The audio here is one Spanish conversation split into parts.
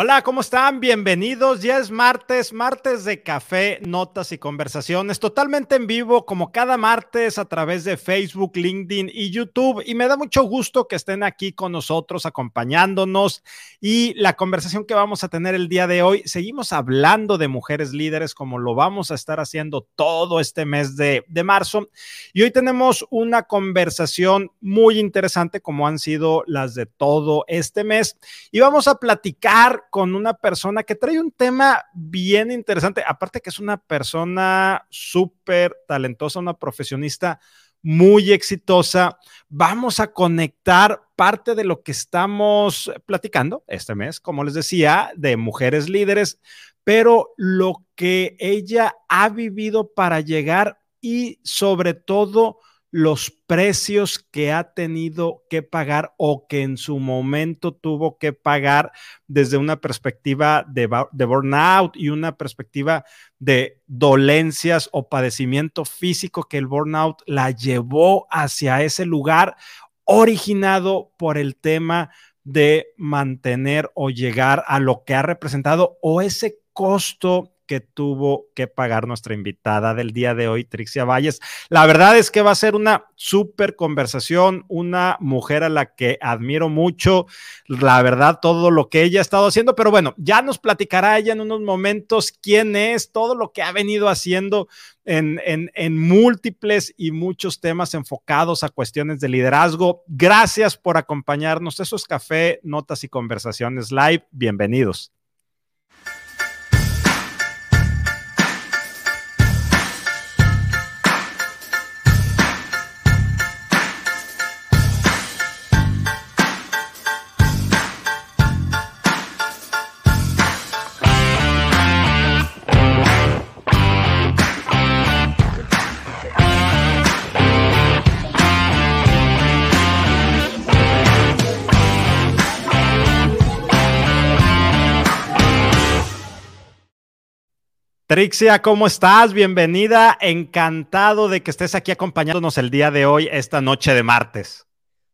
Hola, ¿cómo están? Bienvenidos. Ya es martes, martes de café, notas y conversaciones, totalmente en vivo, como cada martes a través de Facebook, LinkedIn y YouTube. Y me da mucho gusto que estén aquí con nosotros, acompañándonos. Y la conversación que vamos a tener el día de hoy, seguimos hablando de mujeres líderes, como lo vamos a estar haciendo todo este mes de, de marzo. Y hoy tenemos una conversación muy interesante, como han sido las de todo este mes. Y vamos a platicar con una persona que trae un tema bien interesante, aparte que es una persona súper talentosa, una profesionista muy exitosa. Vamos a conectar parte de lo que estamos platicando este mes, como les decía, de mujeres líderes, pero lo que ella ha vivido para llegar y sobre todo los precios que ha tenido que pagar o que en su momento tuvo que pagar desde una perspectiva de, de, burnout y una perspectiva de dolencias o padecimiento físico que el burnout la llevó hacia ese lugar originado por el tema de mantener o llegar a lo que ha representado o ese costo que tuvo que pagar nuestra invitada del día de hoy, Trixia Valles. La verdad es que va a ser una súper conversación, una mujer a la que admiro mucho, la verdad, todo lo que ella ha estado haciendo, pero bueno, ya nos platicará ella en unos momentos quién es, todo lo que ha venido haciendo en, en, en múltiples y muchos temas enfocados a cuestiones de liderazgo. Gracias por acompañarnos. Eso es Café, Notas y Conversaciones Live. Bienvenidos. Trixia, ¿cómo estás? Bienvenida. Encantado de que estés aquí acompañándonos el día de hoy, esta noche de martes.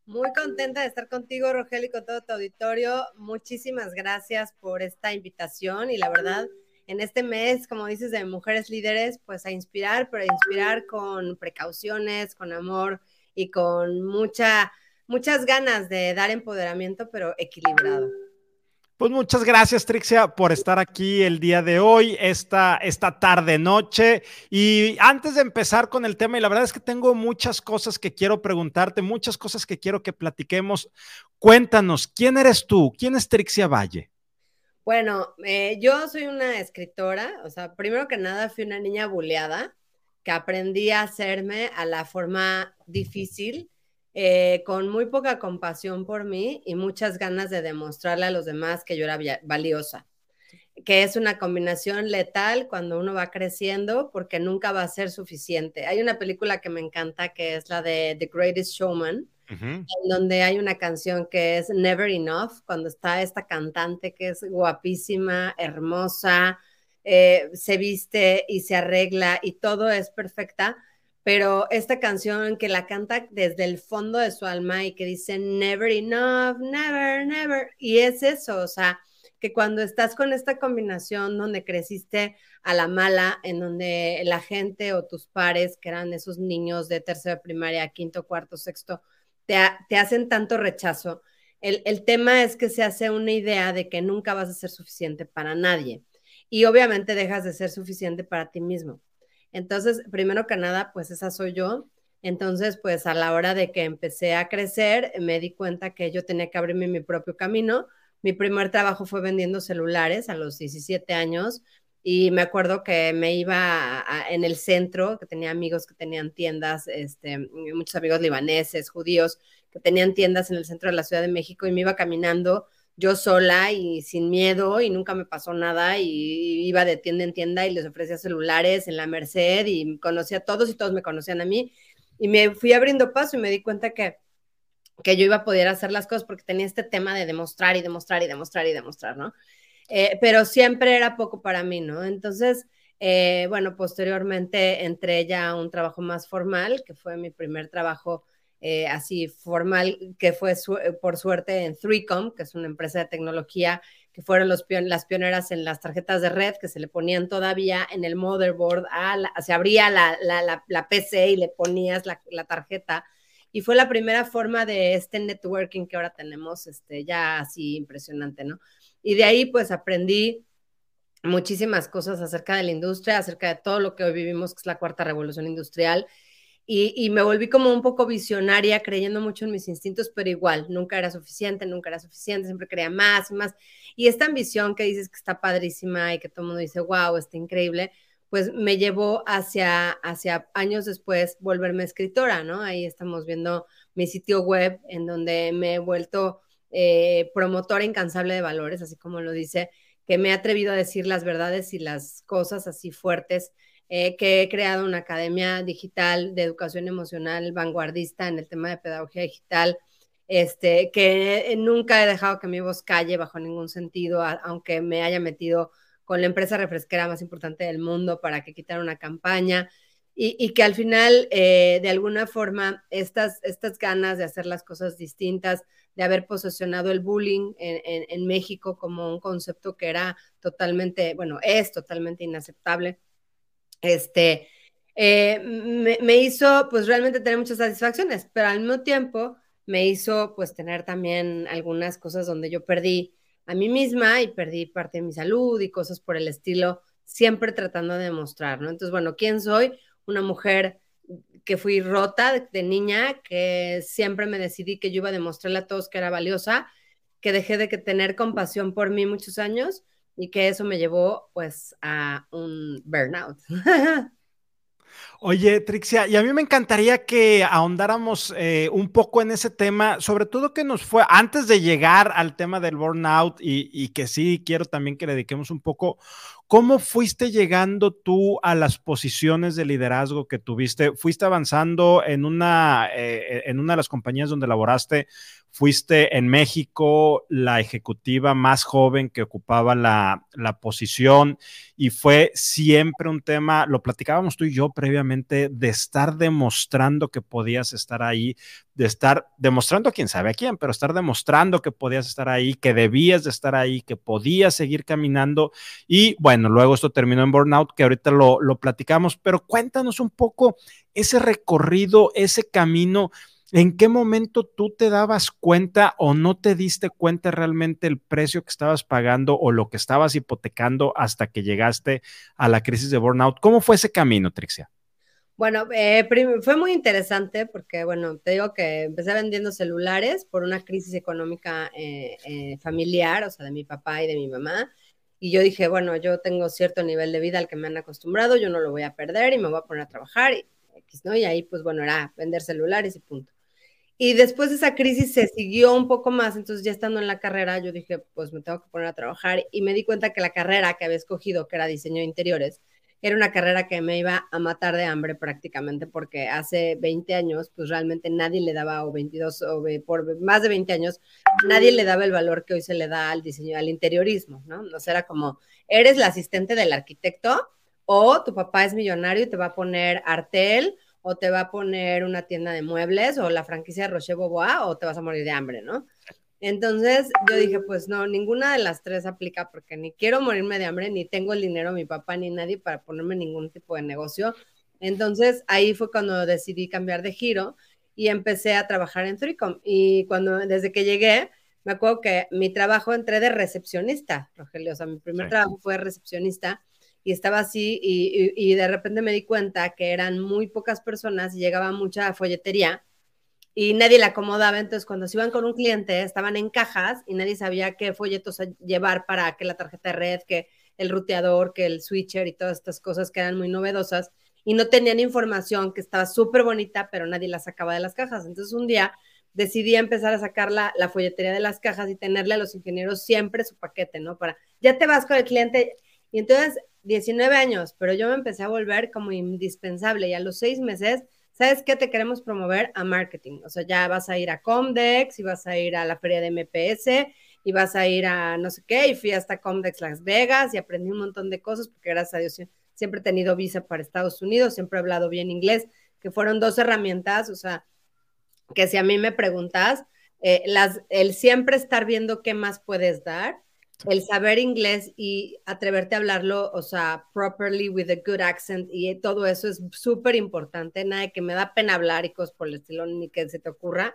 Muy contenta de estar contigo, Rogelio, y con todo tu auditorio. Muchísimas gracias por esta invitación y la verdad, en este mes, como dices, de mujeres líderes, pues a inspirar, pero a inspirar con precauciones, con amor y con mucha, muchas ganas de dar empoderamiento, pero equilibrado. Pues muchas gracias, Trixia, por estar aquí el día de hoy, esta, esta tarde noche. Y antes de empezar con el tema, y la verdad es que tengo muchas cosas que quiero preguntarte, muchas cosas que quiero que platiquemos. Cuéntanos, ¿quién eres tú? ¿Quién es Trixia Valle? Bueno, eh, yo soy una escritora, o sea, primero que nada fui una niña buleada que aprendí a hacerme a la forma difícil eh, con muy poca compasión por mí y muchas ganas de demostrarle a los demás que yo era valiosa, que es una combinación letal cuando uno va creciendo porque nunca va a ser suficiente. Hay una película que me encanta que es la de The Greatest Showman, en donde hay una canción que es Never Enough, cuando está esta cantante que es guapísima, hermosa, eh, se viste y se arregla y todo es perfecta pero esta canción que la canta desde el fondo de su alma y que dice never enough, never, never, y es eso, o sea, que cuando estás con esta combinación donde creciste a la mala, en donde la gente o tus pares, que eran esos niños de tercera primaria, quinto, cuarto, sexto, te, te hacen tanto rechazo, el, el tema es que se hace una idea de que nunca vas a ser suficiente para nadie y obviamente dejas de ser suficiente para ti mismo. Entonces, primero que nada, pues esa soy yo. Entonces, pues a la hora de que empecé a crecer, me di cuenta que yo tenía que abrirme mi propio camino. Mi primer trabajo fue vendiendo celulares a los 17 años y me acuerdo que me iba en el centro, que tenía amigos que tenían tiendas, este, muchos amigos libaneses, judíos, que tenían tiendas en el centro de la Ciudad de México y me iba caminando yo sola y sin miedo y nunca me pasó nada y iba de tienda en tienda y les ofrecía celulares en la Merced y conocía a todos y todos me conocían a mí y me fui abriendo paso y me di cuenta que, que yo iba a poder hacer las cosas porque tenía este tema de demostrar y demostrar y demostrar y demostrar, ¿no? Eh, pero siempre era poco para mí, ¿no? Entonces, eh, bueno, posteriormente entré ya a un trabajo más formal, que fue mi primer trabajo eh, así formal, que fue por suerte en 3Com, que es una empresa de tecnología que fueron los las pioneras en las tarjetas de red, que se le ponían todavía en el motherboard, se abría la, la, PC y le ponías la, tarjeta. Y fue la primera forma de este networking que ahora tenemos, este, ya así impresionante, ¿no? Y de ahí pues aprendí muchísimas cosas acerca de la industria, acerca de todo lo que hoy vivimos, que es la cuarta revolución industrial, y, me volví como un poco visionaria, creyendo mucho en mis instintos, pero igual, nunca era suficiente, nunca era suficiente, siempre quería más y más. Y esta ambición que dices que está padrísima y que todo el mundo dice, wow, está increíble, pues me llevó hacia, hacia años después volverme escritora, ¿no? Ahí estamos viendo mi sitio web en donde me he vuelto eh, promotora incansable de valores, así como lo dice, que me he atrevido a decir las verdades y las cosas así fuertes eh, que he creado una academia digital de educación emocional vanguardista en el tema de pedagogía digital, este, que nunca he dejado que mi voz calle bajo ningún sentido, aunque me haya metido con la empresa refresquera más importante del mundo para que quitara una campaña. Y, que al final, eh, de alguna forma, estas, estas ganas de hacer las cosas distintas, de haber posicionado el bullying en México como un concepto que era totalmente, bueno, es totalmente inaceptable, este, eh, me, hizo pues realmente tener muchas satisfacciones, pero al mismo tiempo me hizo pues tener también algunas cosas donde yo perdí a mí misma y perdí parte de mi salud y cosas por el estilo, siempre tratando de demostrar, ¿no? Entonces, bueno, ¿quién soy? Una mujer que fui rota de, niña, que siempre me decidí que yo iba a demostrarle a todos que era valiosa, que dejé de que tener compasión por mí muchos años y que eso me llevó pues a un burnout. Oye, Trixia, y a mí me encantaría que ahondáramos eh, un poco en ese tema, sobre todo que nos fue antes de llegar al tema del burnout y, y, que sí quiero también que le dediquemos un poco, ¿cómo fuiste llegando tú a las posiciones de liderazgo que tuviste? ¿Fuiste avanzando en una, eh, en una de las compañías donde laboraste? Fuiste en México la ejecutiva más joven que ocupaba la, posición y fue siempre un tema, lo platicábamos tú y yo previamente, de estar demostrando que podías estar ahí, de estar demostrando a quién sabe a quién, pero estar demostrando que podías estar ahí, que debías de estar ahí, que podías seguir caminando. Y bueno, luego esto terminó en burnout, que ahorita lo, lo platicamos, pero cuéntanos un poco ese recorrido, ese camino ¿En qué momento tú te dabas cuenta o no te diste cuenta realmente el precio que estabas pagando o lo que estabas hipotecando hasta que llegaste a la crisis de burnout? ¿Cómo fue ese camino, Trixia? Bueno, eh, fue muy interesante porque, bueno, te digo que empecé vendiendo celulares por una crisis económica eh, eh, familiar, o sea, de mi papá y de mi mamá. Y yo dije, bueno, yo tengo cierto nivel de vida al que me han acostumbrado, yo no lo voy a perder y me voy a poner a trabajar. Y, y ahí, pues bueno, era vender celulares y punto. Y después de esa crisis se siguió un poco más, entonces ya estando en la carrera, yo dije, pues me tengo que poner a trabajar y me di cuenta que la carrera que había escogido, que era diseño de interiores, era una carrera que me iba a matar de hambre prácticamente, porque hace 20 años, pues realmente nadie le daba, o 22, o por más de 20 años, nadie le daba el valor que hoy se le da al diseño, al interiorismo, ¿no? O sea, era como, eres la asistente del arquitecto o tu papá es millonario y te va a poner artel o te va a poner una tienda de muebles o la franquicia de Roche Bobois o te vas a morir de hambre, ¿no? Entonces yo dije, pues no, ninguna de las tres aplica porque ni quiero morirme de hambre, ni tengo el dinero, mi papá ni nadie para ponerme ningún tipo de negocio. Entonces ahí fue cuando decidí cambiar de giro y empecé a trabajar en Thricom. Y cuando, desde que llegué, me acuerdo que mi trabajo entré de recepcionista, Rogelio, o sea, mi primer trabajo fue recepcionista y estaba así y, de repente me di cuenta que eran muy pocas personas y llegaba mucha folletería y nadie la acomodaba. Entonces, cuando se iban con un cliente, estaban en cajas y nadie sabía qué folletos llevar para que la tarjeta de red, que el ruteador, que el switcher y todas estas cosas que eran muy novedosas y no tenían información que estaba súper bonita, pero nadie la sacaba de las cajas. Entonces, un día decidí empezar a sacar la, la folletería de las cajas y tenerle a los ingenieros siempre su paquete, ¿no? Para, ya te vas con el cliente. Y entonces 19 años, pero yo me empecé a volver como indispensable y a los seis meses, ¿sabes qué? Te queremos promover a marketing. O sea, ya vas a ir a Comdex y vas a ir a la feria de MPS y vas a ir a no sé qué. Y fui hasta Comdex Las Vegas y aprendí un montón de cosas porque gracias a Dios siempre he tenido visa para Estados Unidos, siempre he hablado bien inglés, que fueron dos herramientas, o sea, que si a mí me preguntas, eh, las, el siempre estar viendo qué más puedes dar el saber inglés y atreverte a hablarlo, o sea, properly with a good accent y todo eso es súper importante. Nada de que me da pena hablar y cosas por el estilo, ni que se te ocurra.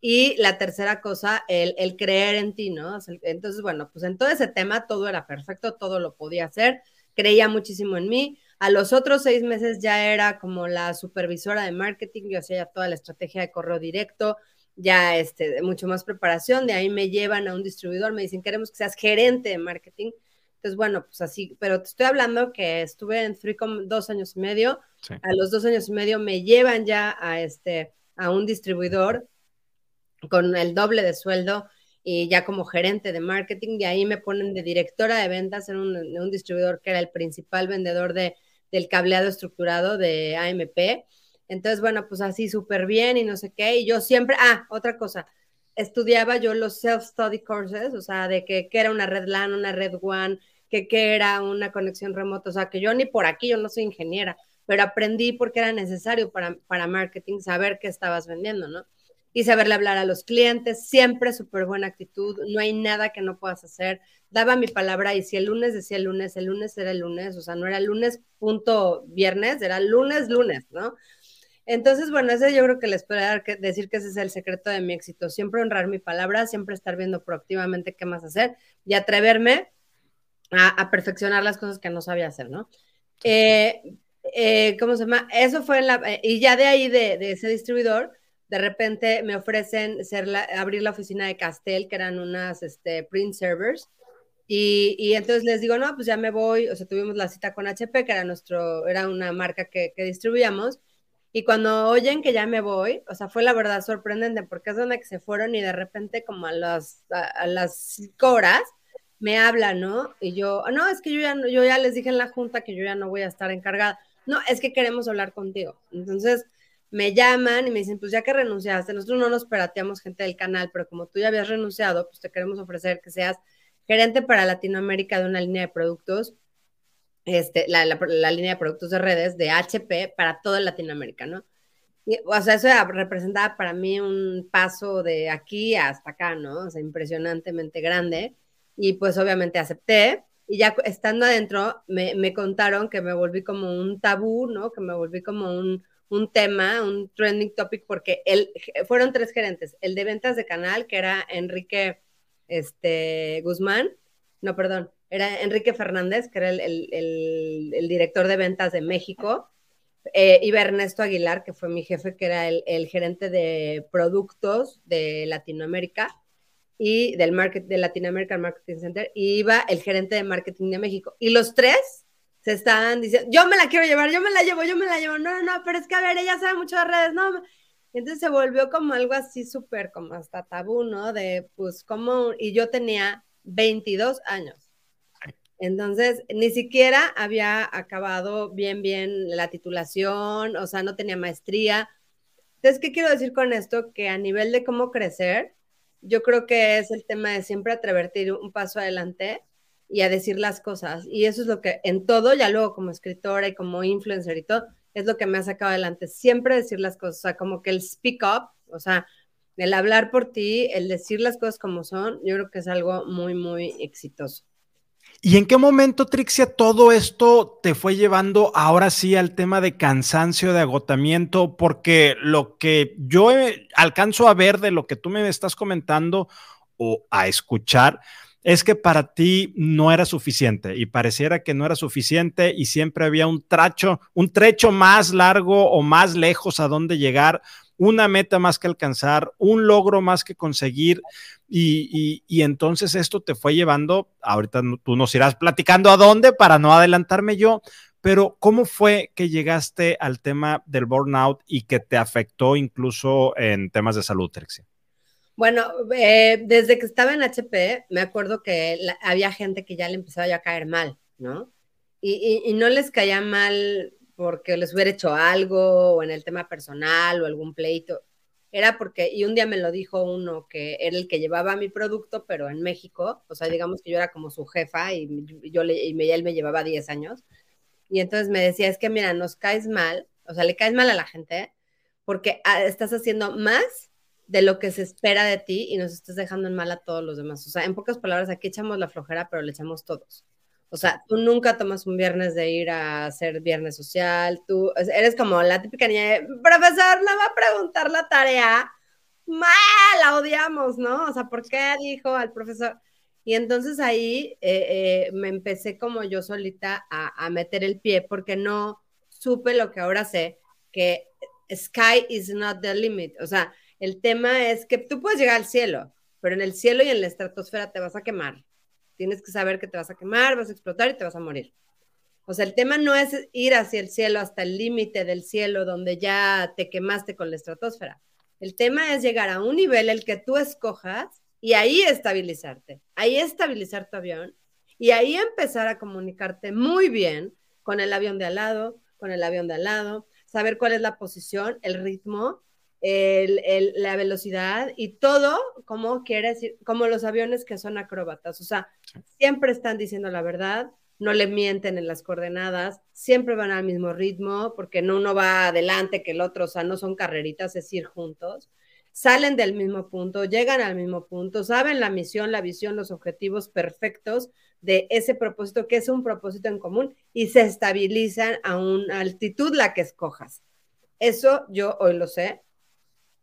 Y la tercera cosa, el, el creer en ti, ¿no? Entonces, bueno, pues en todo ese tema todo era perfecto, todo lo podía hacer, creía muchísimo en mí. A los otros seis meses ya era como la supervisora de marketing, yo hacía ya toda la estrategia de correo directo, ya este, mucho más preparación, de ahí me llevan a un distribuidor, me dicen, queremos que seas gerente de marketing. Entonces, bueno, pues así, pero te estoy hablando que estuve en Freecom dos años y medio, a los dos años y medio me llevan ya a, este, a un distribuidor con el doble de sueldo y ya como gerente de marketing, de ahí me ponen de directora de ventas en un, en un distribuidor que era el principal vendedor de, del cableado estructurado de AMP entonces, bueno, pues así súper bien y no sé qué. Y yo siempre, ah, otra cosa, estudiaba yo los self-study courses, o sea, de que, era una red LAN, una red WAN, que, era una conexión remota, o sea, que yo ni por aquí, yo no soy ingeniera, pero aprendí porque era necesario para, para marketing saber qué estabas vendiendo, ¿no? Y saberle hablar a los clientes, siempre súper buena actitud, no hay nada que no puedas hacer. Daba mi palabra y si el lunes decía el lunes, el lunes era el lunes, o sea, no era lunes punto viernes, era lunes, lunes, ¿no? Entonces, bueno, ese yo creo que les puedo decir que ese es el secreto de mi éxito. Siempre honrar mi palabra, siempre estar viendo proactivamente qué más hacer y atreverme a, perfeccionar las cosas que no sabía hacer, ¿no? Eh, eh, ¿Cómo se llama? Eso fue en la... Eh, y ya de ahí, de, ese distribuidor, de repente me ofrecen ser abrir la oficina de Castel, que eran unas este, print servers. Y, entonces les digo, no, pues ya me voy, o sea, tuvimos la cita con HP, que era nuestro, era una marca que, que distribuíamos, y cuando oyen que ya me voy, o sea, fue la verdad sorprendente porque es donde que se fueron y de repente como a las, a, las cinco horas me hablan, ¿no? Y yo, no, es que yo ya, yo ya les dije en la junta que yo ya no voy a estar encargada. No, es que queremos hablar contigo. Entonces me llaman y me dicen, pues ya que renunciaste, nosotros no nos perateamos gente del canal, pero como tú ya habías renunciado, pues te queremos ofrecer que seas gerente para Latinoamérica de una línea de productos este, la, línea de productos de redes de HP para toda Latinoamérica, ¿no? o sea, eso representaba para mí un paso de aquí hasta acá, ¿no? O sea, impresionantemente grande. Y pues obviamente acepté. Y ya estando adentro, me, contaron que me volví como un tabú, ¿no? Que me volví como un, un tema, un trending topic, porque él, fueron tres gerentes. El de ventas de canal, que era Enrique este, Guzmán, no, perdón, era Enrique Fernández, que era el, director de ventas de México, eh, iba Ernesto Aguilar, que fue mi jefe, que era el, gerente de productos de Latinoamérica y del market, de Latinoamérica Marketing Center, y iba el gerente de marketing de México. Y los tres se estaban diciendo, yo me la quiero llevar, yo me la llevo, yo me la llevo, no, no, pero es que a ver, ella sabe mucho de redes, no. Entonces se volvió como algo así súper, como hasta tabú, ¿no? De, pues, como, y yo tenía 22 años. Entonces, ni siquiera había acabado bien, bien la titulación, o sea, no tenía maestría. Entonces, ¿qué quiero decir con esto? Que a nivel de cómo crecer, yo creo que es el tema de siempre atreverte a ir un paso adelante y a decir las cosas. Y eso es lo que en todo, ya luego como escritora y como influencer y todo, es lo que me ha sacado adelante. Siempre decir las cosas, o sea, como que el speak up, o sea, el hablar por ti, el decir las cosas como son, yo creo que es algo muy, muy exitoso. ¿Y en qué momento, Trixia, todo esto te fue llevando ahora sí al tema de cansancio, de agotamiento? Porque lo que yo alcanzo a ver de lo que tú me estás comentando o a escuchar es que para ti no era suficiente y pareciera que no era suficiente y siempre había un tracho, un trecho más largo o más lejos a dónde llegar una meta más que alcanzar, un logro más que conseguir. Y, entonces esto te fue llevando, ahorita tú nos irás platicando a dónde para no adelantarme yo, pero ¿cómo fue que llegaste al tema del burnout y que te afectó incluso en temas de salud, Trixie? Bueno, eh, desde que estaba en HP, me acuerdo que había gente que ya le empezaba a caer mal, ¿no? y, no les caía mal porque les hubiera hecho algo o en el tema personal o algún pleito. Era porque, y un día me lo dijo uno que era el que llevaba mi producto, pero en México, o sea, digamos que yo era como su jefa y, yo y él me llevaba 10 años. Y entonces me decía, es que mira, nos caes mal, o sea, le caes mal a la gente porque ah, estás haciendo más de lo que se espera de ti y nos estás dejando en mal a todos los demás. O sea, en pocas palabras, aquí echamos la flojera, pero le echamos todos. O sea, tú nunca tomas un viernes de ir a hacer viernes social, tú eres como la típica niña de, profesor, no va a preguntar la tarea, mal, la odiamos, ¿no? O sea, ¿por qué dijo al profesor? Y entonces ahí eh, eh, me empecé como yo solita a, a meter el pie porque no supe lo que ahora sé, que sky is not the limit. O sea, el tema es que tú puedes llegar al cielo, pero en el cielo y en la estratosfera te vas a quemar. Tienes que saber que te vas a quemar, vas a explotar y te vas a morir. O sea, el tema no es ir hacia el cielo, hasta el límite del cielo, donde ya te quemaste con la estratosfera. El tema es llegar a un nivel el que tú escojas y ahí estabilizarte, ahí estabilizar tu avión y ahí empezar a comunicarte muy bien con el avión de al lado, con el avión de al lado, saber cuál es la posición, el ritmo, la velocidad y todo como quiere decir, como los aviones que son acróbatas, o sea, siempre están diciendo la verdad, no le mienten en las coordenadas, siempre van al mismo ritmo, porque no uno va adelante que el otro, o sea, no son carreritas, es ir juntos, salen del mismo punto, llegan al mismo punto, saben la misión, la visión, los objetivos perfectos de ese propósito, que es un propósito en común, y se estabilizan a una altitud la que escojas. Eso yo hoy lo sé,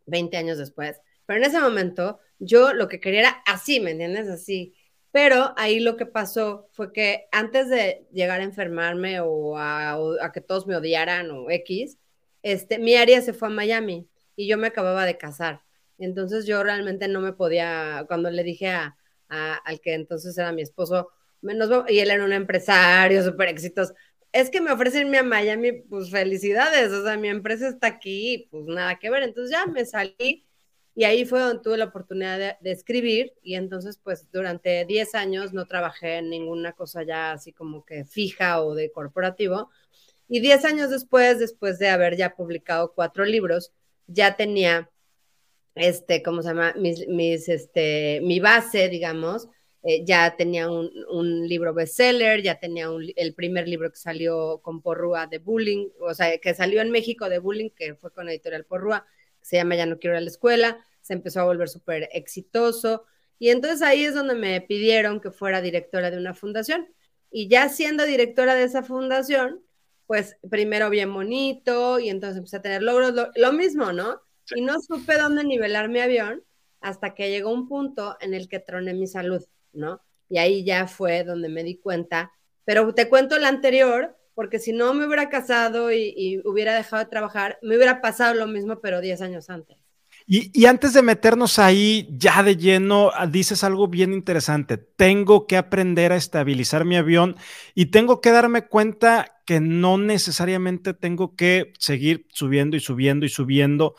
20 años después. Pero en ese momento yo lo que quería era así, ¿me entiendes? Así. Pero ahí lo que pasó fue que antes de llegar a enfermarme o a, que todos me odiaran o X, este, mi área se fue a Miami y yo me acababa de casar. Entonces yo realmente no me podía, cuando le dije a, al que entonces era mi esposo, menos, y él era un empresario súper exitoso, es que me ofrecen irme a Miami, pues felicidades, o sea, mi empresa está aquí, pues nada que ver. Entonces ya me salí y ahí fue donde tuve la oportunidad de, escribir y entonces pues durante 10 años no trabajé en ninguna cosa ya así como que fija o de corporativo. Y 10 años después, después de haber ya publicado cuatro libros, ya tenía, este, ¿cómo se llama? Mis, mis, este, mi base, digamos, eh, ya tenía un, un, libro bestseller, ya tenía el primer libro que salió con Porrúa de Bullying, o sea, que salió en México de Bullying, que fue con Editorial Porrúa, se llama Ya no quiero ir a la escuela, se empezó a volver súper exitoso. Y entonces ahí es donde me pidieron que fuera directora de una fundación. Y ya siendo directora de esa fundación, pues primero bien bonito y entonces empecé a tener logros, lo, mismo, ¿no? Y no supe dónde nivelar mi avión hasta que llegó un punto en el que troné mi salud. Y ahí ya fue donde me di cuenta, pero te cuento la anterior, porque si no me hubiera casado y, hubiera dejado de trabajar, me hubiera pasado lo mismo, pero 10 años antes. Y, y, antes de meternos ahí ya de lleno, ah, dices algo bien interesante. Tengo que aprender a estabilizar mi avión y tengo que darme cuenta que no necesariamente tengo que seguir subiendo y subiendo y subiendo.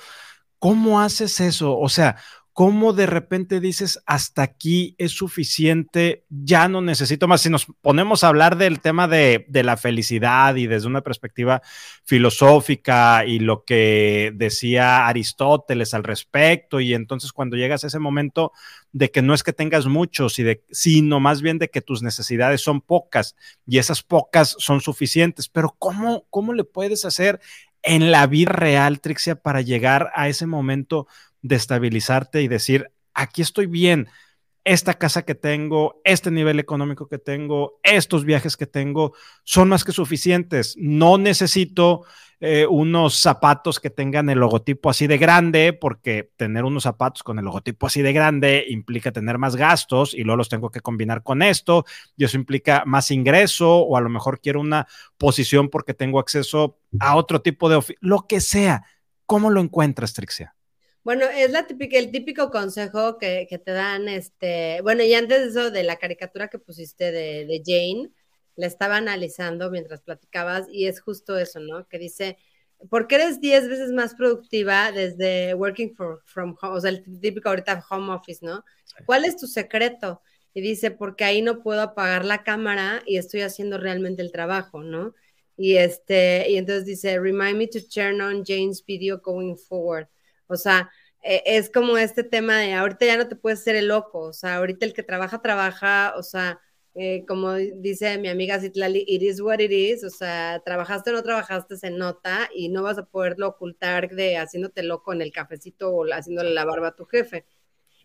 ¿Cómo haces eso? O sea, cómo de repente dices, hasta aquí es suficiente, ya no necesito más. Si nos ponemos a hablar del tema de, la felicidad y desde una perspectiva filosófica y lo que decía Aristóteles al respecto, y entonces cuando llegas a ese momento de que no es que tengas muchos, y de, sino más bien de que tus necesidades son pocas y esas pocas son suficientes, pero ¿cómo, cómo le puedes hacer en la vida real, Trixia, para llegar a ese momento de estabilizarte y decir, aquí estoy bien, esta casa que tengo, este nivel económico que tengo, estos viajes que tengo, son más que suficientes. No necesito eh, unos zapatos que tengan el logotipo así de grande, porque tener unos zapatos con el logotipo así de grande implica tener más gastos y luego los tengo que combinar con esto, y eso implica más ingreso, o a lo mejor quiero una posición porque tengo acceso a otro tipo de, lo que sea. ¿Cómo lo encuentras, Trixia? Bueno, es la típica, el típico consejo que, te dan, este, bueno, y antes de eso, de la caricatura que pusiste de, de Jane, la estaba analizando mientras platicabas y es justo eso, ¿no? Que dice, ¿por qué eres 10 veces más productiva desde working from home? O sea, el típico ahorita home office, ¿no? ¿Cuál es tu secreto? Y dice, porque ahí no puedo apagar la cámara y estoy haciendo realmente el trabajo, ¿no? Y este, y entonces dice, remind me to turn on Jane's video going forward. O sea, e, es como este tema de ahorita ya no te puedes ser el loco, o sea, ahorita el que trabaja, trabaja, o sea, eh, como dice mi amiga Citlali, it is what it is, o sea, trabajaste o no trabajaste se nota y no vas a poderlo ocultar de haciéndote loco en el cafecito o haciéndole la barba a tu jefe.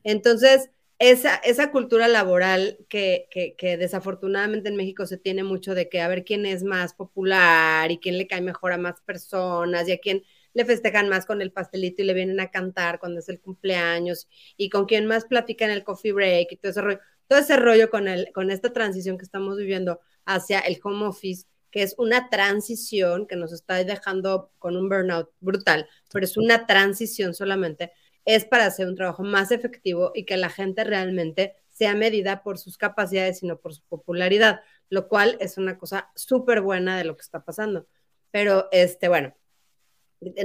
Entonces, esa, esa cultura laboral que, que, que, desafortunadamente en México se tiene mucho de que a ver quién es más popular y quién le cae mejor a más personas y a quién le festejan más con el pastelito y le vienen a cantar cuando es el cumpleaños y con quién más platican el coffee break y todo ese rollo todo ese rollo con, el, con esta transición que estamos viviendo hacia el home office, que es una transición que nos está dejando con un burnout brutal, pero es una transición solamente, es para hacer un trabajo más efectivo y que la gente realmente sea medida por sus capacidades, sino por su popularidad, lo cual es una cosa súper buena de lo que está pasando. Pero, este, bueno,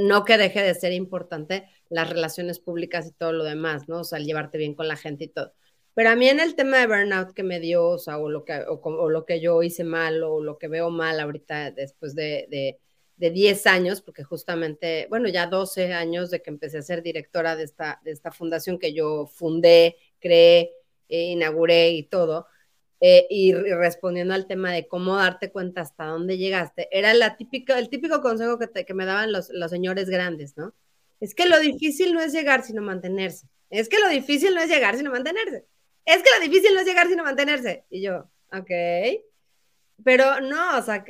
no que deje de ser importante las relaciones públicas y todo lo demás, ¿no? O sea, llevarte bien con la gente y todo. Pero a mí en el tema de burnout que me dio, o sea, o lo que, o, lo que yo hice mal, o lo que veo mal ahorita después de, de, de, 10 años, porque justamente, bueno, ya 12 años de que empecé a ser directora de esta, de esta fundación que yo fundé, creé, e inauguré y todo, eh, y, respondiendo al tema de cómo darte cuenta hasta dónde llegaste, era la típica, el típico consejo que, que me daban los, los señores grandes, ¿no? Es que lo difícil no es llegar, sino mantenerse. Es que lo difícil no es llegar, sino mantenerse es que lo difícil no es llegar sino mantenerse. Y yo, ok. Pero no, o sea,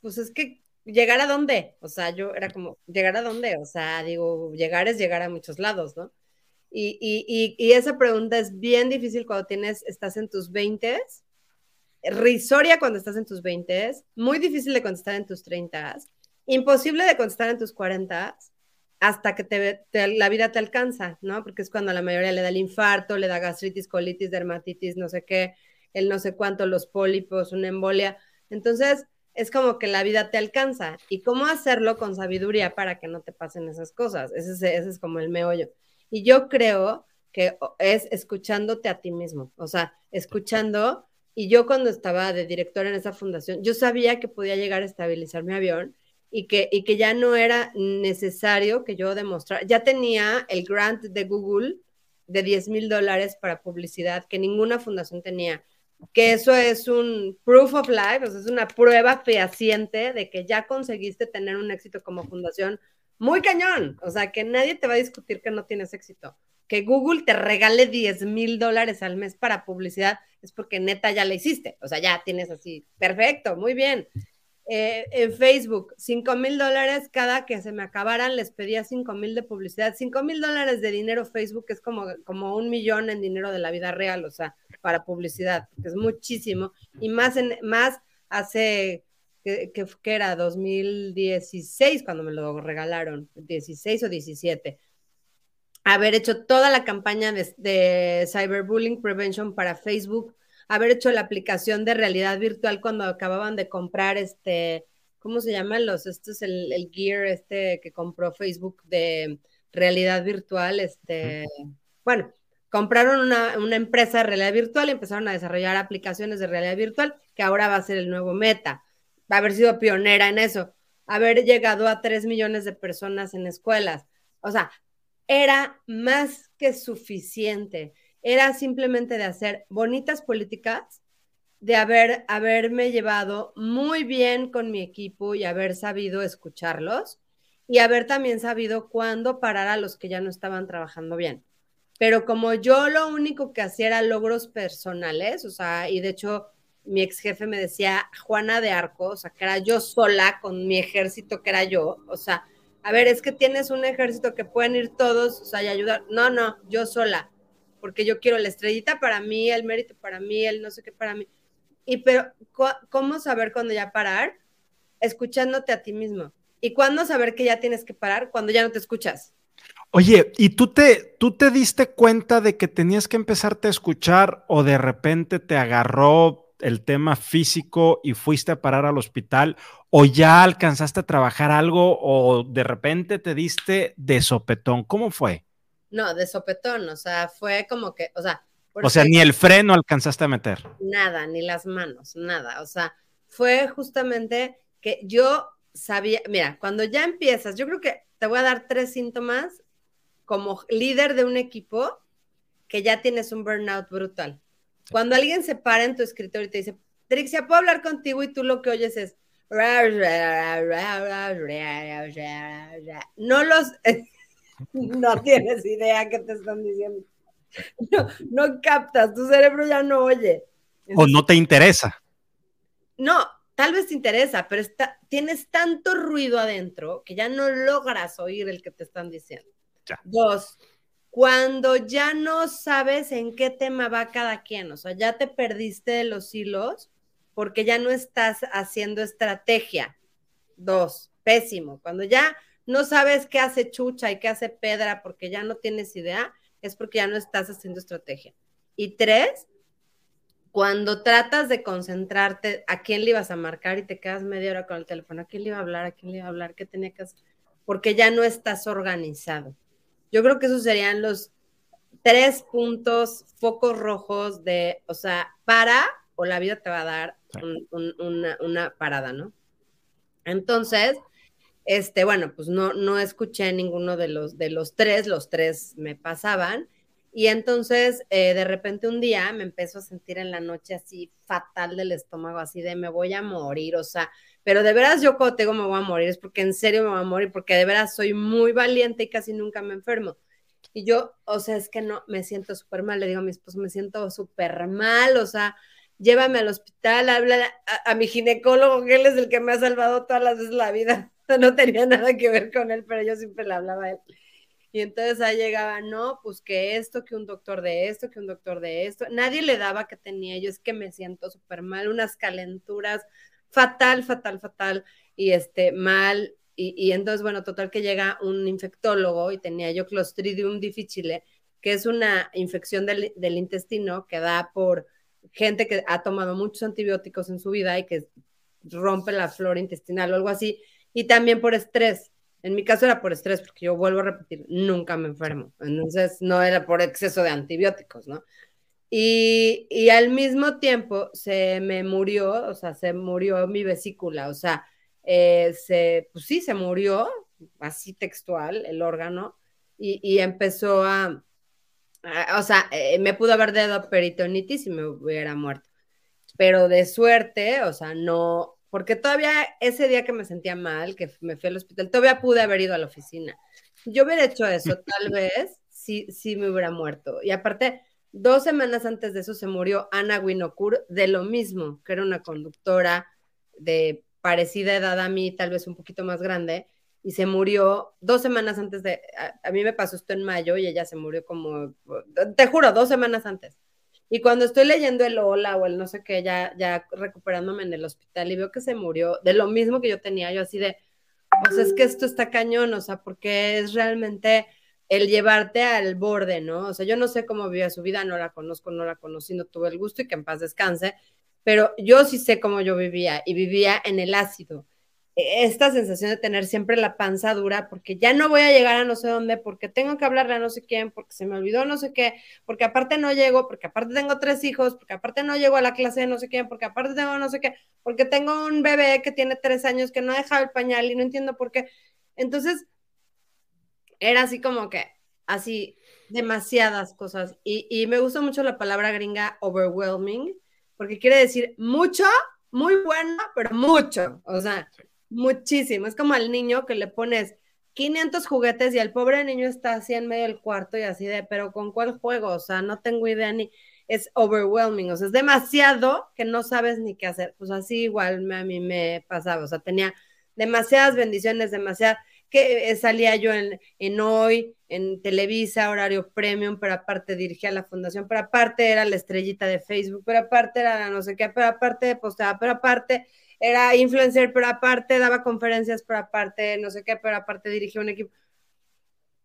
pues es que llegar a dónde, o sea, yo era como, llegar a dónde, o sea, digo, llegar es llegar a muchos lados, ¿no? Y, y, y, esa pregunta es bien difícil cuando tienes, estás en tus 20, risoria cuando estás en tus 20, muy difícil de contestar en tus 30, imposible de contestar en tus 40 hasta que te, la vida te alcanza, ¿no? Porque es cuando la mayoría le da el infarto, le da gastritis, colitis, dermatitis, no sé qué, el no sé cuánto, los pólipos, una embolia. Entonces, es como que la vida te alcanza. ¿Y cómo hacerlo con sabiduría para que no te pasen esas cosas? Ese es, ese es como el meollo. Y yo creo que es escuchándote a ti mismo, o sea, escuchando. Y yo cuando estaba de directora en esa fundación, yo sabía que podía llegar a estabilizar mi avión y que, y que ya no era necesario que yo demostrara, ya tenía el grant de Google de 10 mil dólares para publicidad que ninguna fundación tenía, que eso es un proof of life, o sea, es una prueba fehaciente de que ya conseguiste tener un éxito como fundación muy cañón, o sea, que nadie te va a discutir que no tienes éxito. Que Google te regale 10 mil dólares al mes para publicidad es porque neta ya la hiciste, o sea, ya tienes así, perfecto, muy bien. Eh, en Facebook, 5 mil dólares cada que se me acabaran, les pedía 5 mil de publicidad. 5 mil dólares de dinero Facebook es como, como un millón en dinero de la vida real, o sea, para publicidad, que es muchísimo. Y más, en, más hace, que, que, era 2016 cuando me lo regalaron, 16 o 17 haber hecho toda la campaña de, de, cyberbullying prevention para Facebook, haber hecho la aplicación de realidad virtual cuando acababan de comprar este, ¿cómo se llaman los? Esto es el, el gear este que compró Facebook de realidad virtual, este, bueno, compraron una, una, empresa de realidad virtual y empezaron a desarrollar aplicaciones de realidad virtual, que ahora va a ser el nuevo meta. Va a haber sido pionera en eso, haber llegado a 3 millones de personas en escuelas. O sea, era más que suficiente era simplemente de hacer bonitas políticas, de haber, haberme llevado muy bien con mi equipo y haber sabido escucharlos y haber también sabido cuándo parar a los que ya no estaban trabajando bien. Pero como yo lo único que hacía era logros personales, o sea, y de hecho mi ex jefe me decía Juana de Arco, o sea, que era yo sola con mi ejército que era yo, o sea, a ver, es que tienes un ejército que pueden ir todos, o sea, y ayudar. No, no, yo sola porque yo quiero la estrellita para mí, el mérito para mí, el no sé qué para mí. Y pero, ¿cómo saber cuándo ya parar? Escuchándote a ti mismo. ¿Y cuándo saber que ya tienes que parar? Cuando ya no te escuchas. Oye, ¿y tú te, tú te diste cuenta de que tenías que empezarte a escuchar o de repente te agarró el tema físico y fuiste a parar al hospital o ya alcanzaste a trabajar algo o de repente te diste de sopetón? ¿Cómo fue? No, de sopetón, o sea, fue como que, o sea... O sea, ni el freno alcanzaste a meter. Nada, ni las manos, nada. O sea, fue justamente que yo sabía, mira, cuando ya empiezas, yo creo que te voy a dar tres síntomas como líder de un equipo que ya tienes un burnout brutal. Cuando alguien se para en tu escritorio y te dice, Trixia, ¿puedo hablar contigo? Y tú lo que oyes es... No los... No tienes idea qué te están diciendo. No, no captas, tu cerebro ya no oye. o no te interesa. No, tal vez te interesa, pero está, tienes tanto ruido adentro que ya no logras oír el que te están diciendo. Dos, cuando ya no sabes en qué tema va cada quien, o sea, ya te perdiste de los hilos porque ya no estás haciendo estrategia. Dos, pésimo. Cuando ya no sabes qué hace Chucha y qué hace Pedra porque ya no tienes idea, es porque ya no estás haciendo estrategia. Y tres, cuando tratas de concentrarte a quién le ibas a marcar y te quedas media hora con el teléfono, a quién le iba a hablar, a quién le iba a hablar, qué tenía que hacer, porque ya no estás organizado. Yo creo que esos serían los tres puntos, focos rojos de, o sea, para o la vida te va a dar una, una, parada, ¿no? Entonces, este, bueno, pues no, no escuché ninguno de los, de los tres, los tres me pasaban. Y entonces, eh, de repente un día me empezó a sentir en la noche así fatal del estómago, así de me voy a morir, o sea, pero de veras yo cuando te digo me voy a morir, es porque en serio me voy a morir, porque de veras soy muy valiente y casi nunca me enfermo. Y yo, o sea, es que no, me siento súper mal, le digo a mi esposo, me siento súper mal, o sea, llévame al hospital, habla a, mi ginecólogo, que él es el que me ha salvado todas las veces la vida. No tenía nada que ver con él, pero yo siempre le hablaba a él. Y entonces ahí llegaba, no, pues que esto, que un doctor de esto, que un doctor de esto. Nadie le daba que tenía yo, es que me siento súper mal, unas calenturas, fatal, fatal, fatal, y este, mal. Y, y, entonces, bueno, total que llega un infectólogo y tenía yo Clostridium difficile, que es una infección del, del intestino que da por gente que ha tomado muchos antibióticos en su vida y que rompe la flora intestinal o algo así, y también por estrés. En mi caso era por estrés, porque yo vuelvo a repetir, nunca me enfermo. Entonces no era por exceso de antibióticos, ¿no? Y, y, al mismo tiempo se me murió, o sea, se murió mi vesícula, o sea, eh, se, pues sí, se murió, así textual, el órgano, y, y empezó a, o sea, eh, me pudo haber dado peritonitis y me hubiera muerto. Pero de suerte, o sea, no, porque todavía ese día que me sentía mal, que me fui al hospital, todavía pude haber ido a la oficina. Yo hubiera hecho eso, tal vez, sí, sí me hubiera muerto. Y aparte, dos semanas antes de eso se murió Ana Winokur de lo mismo, que era una conductora de parecida edad a mí, tal vez un poquito más grande, y se murió dos semanas antes de, a, mí me pasó esto en mayo y ella se murió como, te juro, dos semanas antes. Y cuando estoy leyendo el hola o el no sé qué, ya, ya recuperándome en el hospital y veo que se murió de lo mismo que yo tenía, yo así de, o sea, es que esto está cañón, o sea, porque es realmente el llevarte al borde, ¿no? O sea, yo no sé cómo vivía su vida, no la conozco, no la conocí, no tuve el gusto y que en paz descanse, pero yo sí sé cómo yo vivía y vivía en el ácido esta sensación de tener siempre la panza dura, porque ya no voy a llegar a no sé dónde, porque tengo que hablarle a no sé quién, porque se me olvidó no sé qué, porque aparte no llego, porque aparte tengo tres hijos, porque aparte no llego a la clase de no sé quién, porque aparte tengo no sé qué, porque tengo un bebé que tiene tres años que no ha dejado el pañal y no entiendo por qué. Entonces, era así como que, así, demasiadas cosas. Y, y me gusta mucho la palabra gringa overwhelming, porque quiere decir mucho, muy bueno, pero mucho. O sea, Muchísimo. Es como al niño que le pones 500 juguetes y el pobre niño está así en medio del cuarto y así de, pero ¿con cuál juego? O sea, no tengo idea ni, es overwhelming, o sea, es demasiado que no sabes ni qué hacer. Pues así igual a mí me pasaba, o sea, tenía demasiadas bendiciones, demasiadas, que eh, salía yo en, en hoy, en Televisa, horario premium, pero aparte dirigía la fundación, pero aparte era la estrellita de Facebook, pero aparte era no sé qué, pero aparte postaba, pero aparte era influencer, pero aparte daba conferencias, pero aparte no sé qué, pero aparte dirigía un equipo.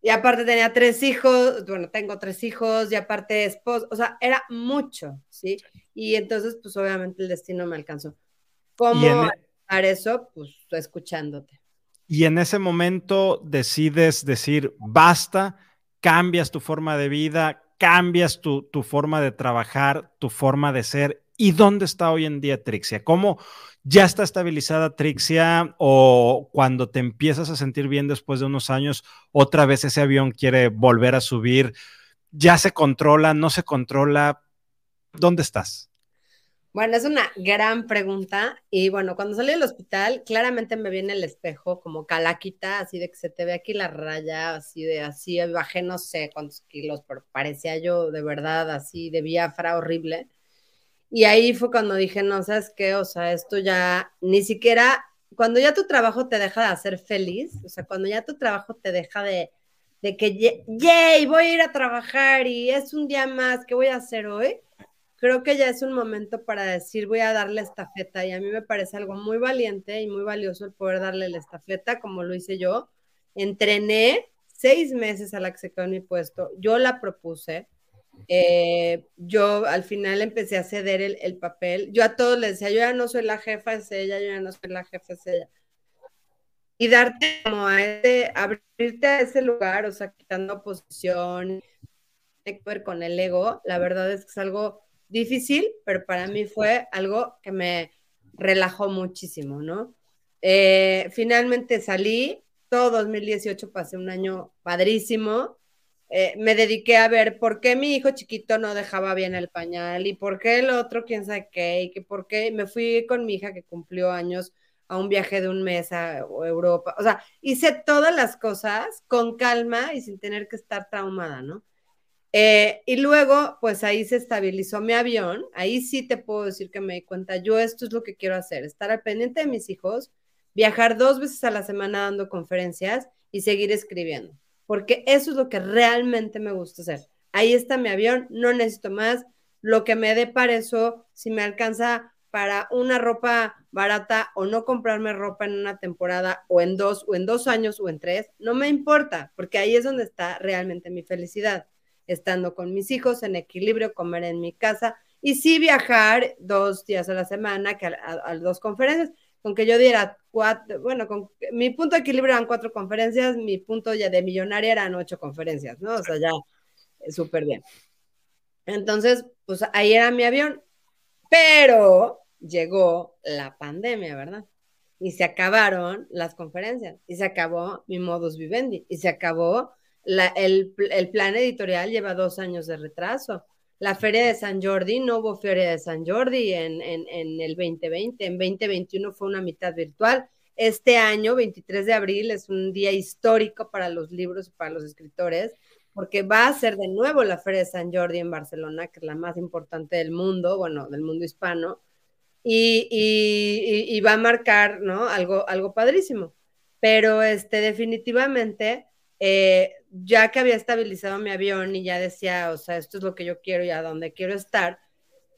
Y aparte tenía tres hijos, bueno, tengo tres hijos, y aparte esposo, o sea, era mucho, ¿sí? Y entonces, pues obviamente el destino me alcanzó. ¿Cómo hacer eso? Pues escuchándote. Y en ese momento decides decir, basta, cambias tu forma de vida, cambias tu, tu forma de trabajar, tu forma de ser. ¿Y dónde está hoy en día Trixia? ¿Cómo, ya está estabilizada Trixia o cuando te empiezas a sentir bien después de unos años, otra vez ese avión quiere volver a subir, ya se controla, no se controla. ¿Dónde estás? Bueno, es una gran pregunta. Y bueno, cuando salí del hospital, claramente me viene el espejo como calaquita, así de que se te ve aquí la raya, así de así, bajé no sé cuántos kilos, pero parecía yo de verdad así de biafra horrible. Y ahí fue cuando dije, no, ¿sabes qué? O sea, esto ya ni siquiera, cuando ya tu trabajo te deja de hacer feliz, o sea, cuando ya tu trabajo te deja de, de que, yay, voy a ir a trabajar y es un día más, ¿qué voy a hacer hoy? creo que ya es un momento para decir voy a darle estafeta y a mí me parece algo muy valiente y muy valioso el poder darle la estafeta como lo hice yo. Entrené seis meses a la que se quedó en mi puesto, yo la propuse, eh, yo al final empecé a ceder el, el, papel, yo a todos les decía, yo ya no soy la jefa, es ella, yo ya no soy la jefa, es ella. Y darte como a ese, abrirte a ese lugar, o sea, quitando posición, ver con el ego, la verdad es que es algo difícil, pero para mí fue algo que me relajó muchísimo, ¿no? Eh, finalmente salí, todo 2018 pasé un año padrísimo. Eh, me dediqué a ver por qué mi hijo chiquito no dejaba bien el pañal y por qué el otro, quién sabe qué, y que por qué me fui con mi hija que cumplió años a un viaje de un mes a Europa. O sea, hice todas las cosas con calma y sin tener que estar traumada, ¿no? Eh, y luego, pues ahí se estabilizó mi avión. Ahí sí te puedo decir que me di cuenta, yo esto es lo que quiero hacer, estar al pendiente de mis hijos, viajar dos veces a la semana dando conferencias y seguir escribiendo, porque eso es lo que realmente me gusta hacer. Ahí está mi avión, no necesito más. Lo que me dé para eso, si me alcanza para una ropa barata o no comprarme ropa en una temporada o en dos o en dos años o en tres, no me importa, porque ahí es donde está realmente mi felicidad estando con mis hijos en equilibrio, comer en mi casa y sí viajar dos días a la semana, que a, dos conferencias, con que yo diera cuatro, bueno, con mi punto de equilibrio eran cuatro conferencias, mi punto ya de millonaria eran ocho conferencias, ¿no? O sea, ya eh, súper bien. Entonces, pues ahí era mi avión, pero llegó la pandemia, ¿verdad? Y se acabaron las conferencias, y se acabó mi modus vivendi, y se acabó el, plan editorial lleva dos años de retraso. La feria de San Jordi, no hubo feria de San Jordi en, en, el 2020, en 2021 fue una mitad virtual. Este año, 23 de abril, es un día histórico para los libros y para los escritores, porque va a ser de nuevo la Feria de San Jordi en Barcelona, que es la más importante del mundo, bueno, del mundo hispano, y, y, va a marcar, ¿no? Algo, algo padrísimo. Pero este, definitivamente eh, ya que había estabilizado mi avión y ya decía, o sea, esto es lo que yo quiero y a dónde quiero estar,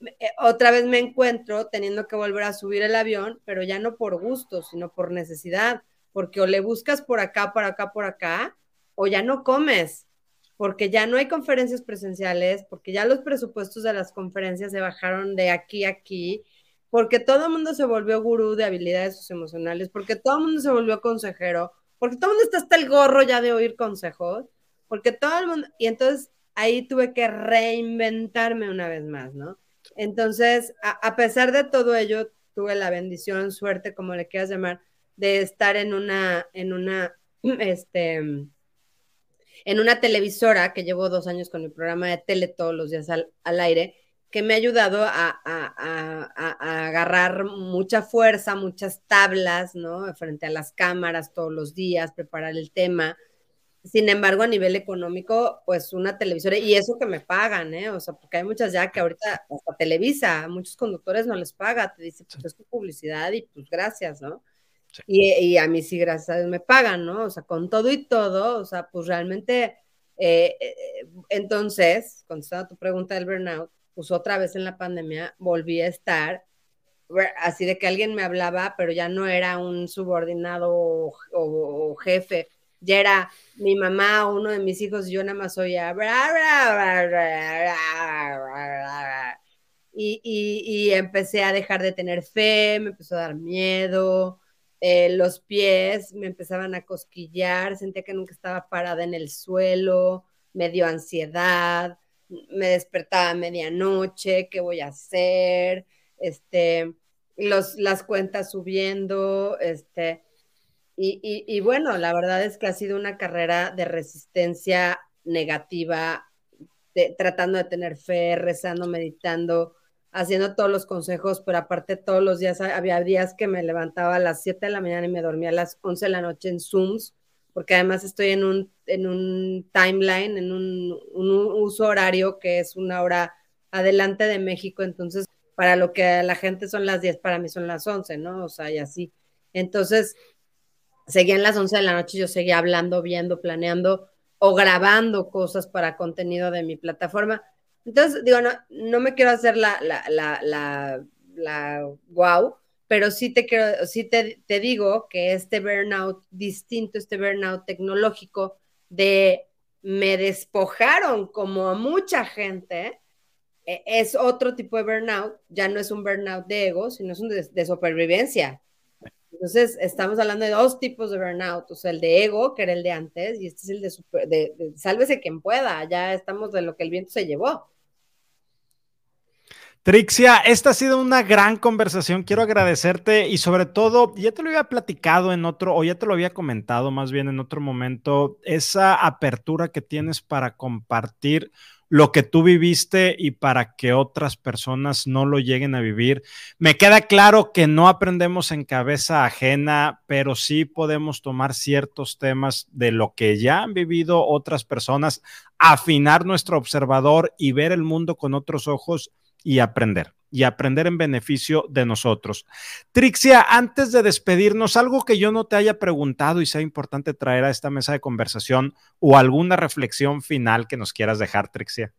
eh, otra vez me encuentro teniendo que volver a subir el avión, pero ya no por gusto, sino por necesidad, porque o le buscas por acá, por acá, por acá, o ya no comes, porque ya no hay conferencias presenciales, porque ya los presupuestos de las conferencias se bajaron de aquí a aquí, porque todo el mundo se volvió gurú de habilidades emocionales, porque todo el mundo se volvió consejero, porque todo el mundo está hasta el gorro ya de oír consejos, porque todo el mundo, y entonces ahí tuve que reinventarme una vez más, ¿no? Entonces, a, pesar de todo ello, tuve la bendición, suerte, como le quieras llamar, de estar en una, en una, este, en una televisora que llevo dos años con el programa de tele todos los días al, al aire, que me ha ayudado a, agarrar mucha fuerza, muchas tablas, ¿no? Frente a las cámaras todos los días, preparar el tema. Sin embargo, a nivel económico, pues una televisora, y eso que me pagan, ¿eh? O sea, porque hay muchas ya que ahorita, hasta Televisa, muchos conductores no les paga, te dice, pues es tu publicidad y pues gracias, ¿no? Y, a mí sí, gracias a Dios, me pagan, ¿no? O sea, con todo y todo, o sea, pues realmente, eh, eh, entonces, contestando a tu pregunta del burnout, pues otra vez en la pandemia volví a estar, así de que alguien me hablaba, pero ya no era un subordinado o, jefe, ya era mi mamá uno de mis hijos y yo nada más oía. Y, y, empecé a dejar de tener fe, me empezó a dar miedo, eh, los pies me empezaban a cosquillar, sentía que nunca estaba parada en el suelo, me dio ansiedad, me despertaba a medianoche, ¿qué voy a hacer? Este, los, las cuentas subiendo, este, y, bueno, la verdad es que ha sido una carrera de resistencia negativa, tratando de tener fe, rezando, meditando, haciendo todos los consejos, pero aparte todos los días había días que me levantaba a las 7 de la mañana y me dormía a las 11 de la noche en Zooms, porque además estoy en un, en un timeline, en un, uso horario que es una hora adelante de México, entonces para lo que la gente son las 10, para mí son las 11, ¿no? O sea, y así. Entonces, seguía en las 11 de la noche, yo seguía hablando, viendo, planeando o grabando cosas para contenido de mi plataforma entonces, digo, no, no me quiero hacer la, la, la, la, la wow, pero sí te quiero, sí te, te digo que este burnout distinto, este burnout tecnológico de me despojaron como a mucha gente, e, es otro tipo de burnout, ya no es un burnout de ego, sino es un de, supervivencia. Entonces, estamos hablando de dos tipos de burnout, o sea, el de ego, que era el de antes, y este es el de, super, de, de sálvese quien pueda, ya estamos de lo que el viento se llevó. Trixia, esta ha sido una gran conversación. Quiero agradecerte y sobre todo, ya te lo había platicado en otro, o ya te lo había comentado más bien en otro momento, esa apertura que tienes para compartir lo que tú viviste y para que otras personas no lo lleguen a vivir. Me queda claro que no aprendemos en cabeza ajena, pero sí podemos tomar ciertos temas de lo que ya han vivido otras personas, afinar nuestro observador y ver el mundo con otros ojos y aprender y aprender en beneficio de nosotros. Trixia, antes de despedirnos, algo que yo no te haya preguntado y sea importante traer a esta mesa de conversación o alguna reflexión final que nos quieras dejar, Trixia.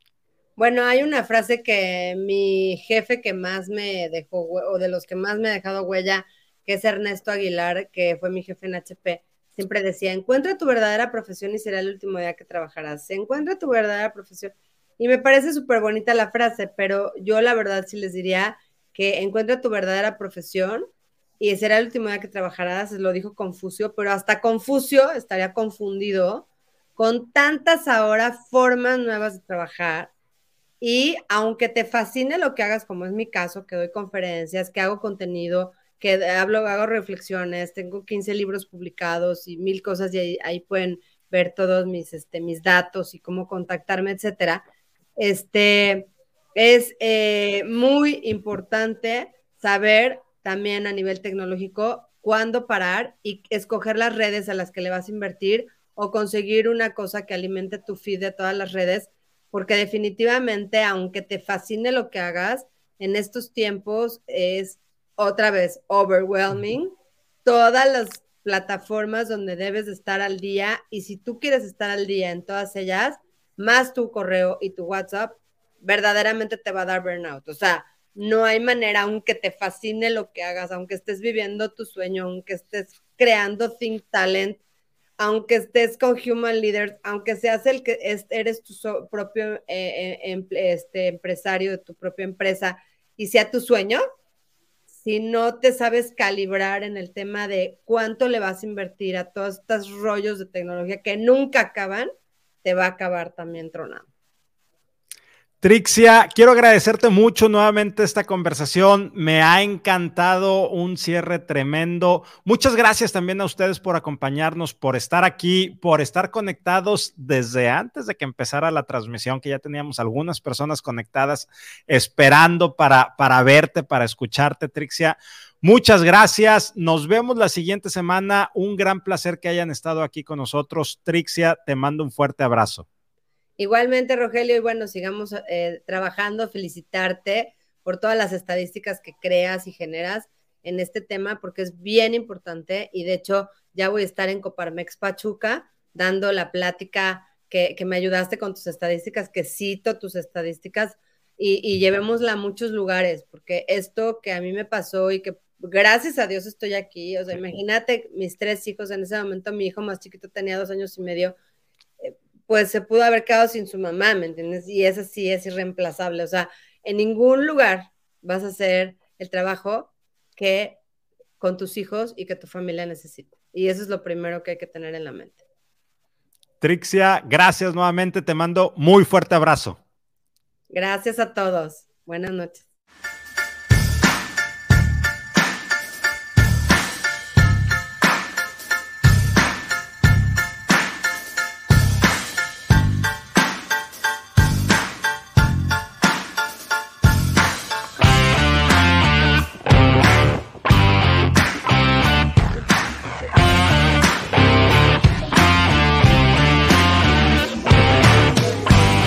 Bueno, hay una frase que mi jefe que más me dejó, o de los que más me ha dejado huella, que es Ernesto Aguilar, que fue mi jefe en HP, siempre decía, encuentra tu verdadera profesión y será el último día que trabajarás. Encuentra tu verdadera profesión y me parece súper bonita la frase, pero yo la verdad sí les diría que encuentra tu verdadera profesión y será el último día que trabajarás, lo dijo Confucio, pero hasta Confucio estaría confundido con tantas ahora formas nuevas de trabajar. Y aunque te fascine lo que hagas, como es mi caso, que doy conferencias, que hago contenido, que hablo, hago reflexiones, tengo 15 libros publicados y mil cosas y ahí, ahí pueden ver todos mis, este, mis datos y cómo contactarme, etcétera este, es eh, muy importante saber también a nivel tecnológico cuándo parar y escoger las redes a las que le vas a invertir o conseguir una cosa que alimente tu feed de todas las redes, porque definitivamente, aunque te fascine lo que hagas, en estos tiempos es otra vez overwhelming. Todas las plataformas donde debes de estar al día y si tú quieres estar al día en todas ellas, más tu correo y tu WhatsApp, verdaderamente te va a dar burnout. O sea, no hay manera, aunque te fascine lo que hagas, aunque estés viviendo tu sueño, aunque estés creando Think Talent, aunque estés con Human Leaders, aunque seas el que eres tu propio eh, eh, este, empresario de tu propia empresa y sea tu sueño, si no te sabes calibrar en el tema de cuánto le vas a invertir a todos estos rollos de tecnología que nunca acaban, te va a acabar también tronando. Trixia, quiero agradecerte mucho nuevamente esta conversación. Me ha encantado un cierre tremendo. Muchas gracias también a ustedes por acompañarnos, por estar aquí, por estar conectados desde antes de que empezara la transmisión, que ya teníamos algunas personas conectadas esperando para, para verte, para escucharte, Trixia. Muchas gracias. Nos vemos la siguiente semana. Un gran placer que hayan estado aquí con nosotros. Trixia, te mando un fuerte abrazo. Igualmente, Rogelio, y bueno, sigamos eh, trabajando, felicitarte por todas las estadísticas que creas y generas en este tema, porque es bien importante y de hecho ya voy a estar en Coparmex Pachuca dando la plática que, me ayudaste con tus estadísticas, que cito tus estadísticas y, y llevémosla a muchos lugares, porque esto que a mí me pasó y que gracias a Dios estoy aquí. O sea, imagínate mis tres hijos en ese momento, mi hijo más chiquito tenía dos años y medio, eh, pues se pudo haber quedado sin su mamá, ¿me entiendes? Y eso sí es irreemplazable. O sea, en ningún lugar vas a hacer el trabajo que con tus hijos y que tu familia necesita. Y eso es lo primero que hay que tener en la mente. Trixia, gracias nuevamente. Te mando muy fuerte abrazo. Gracias a todos. Buenas noches.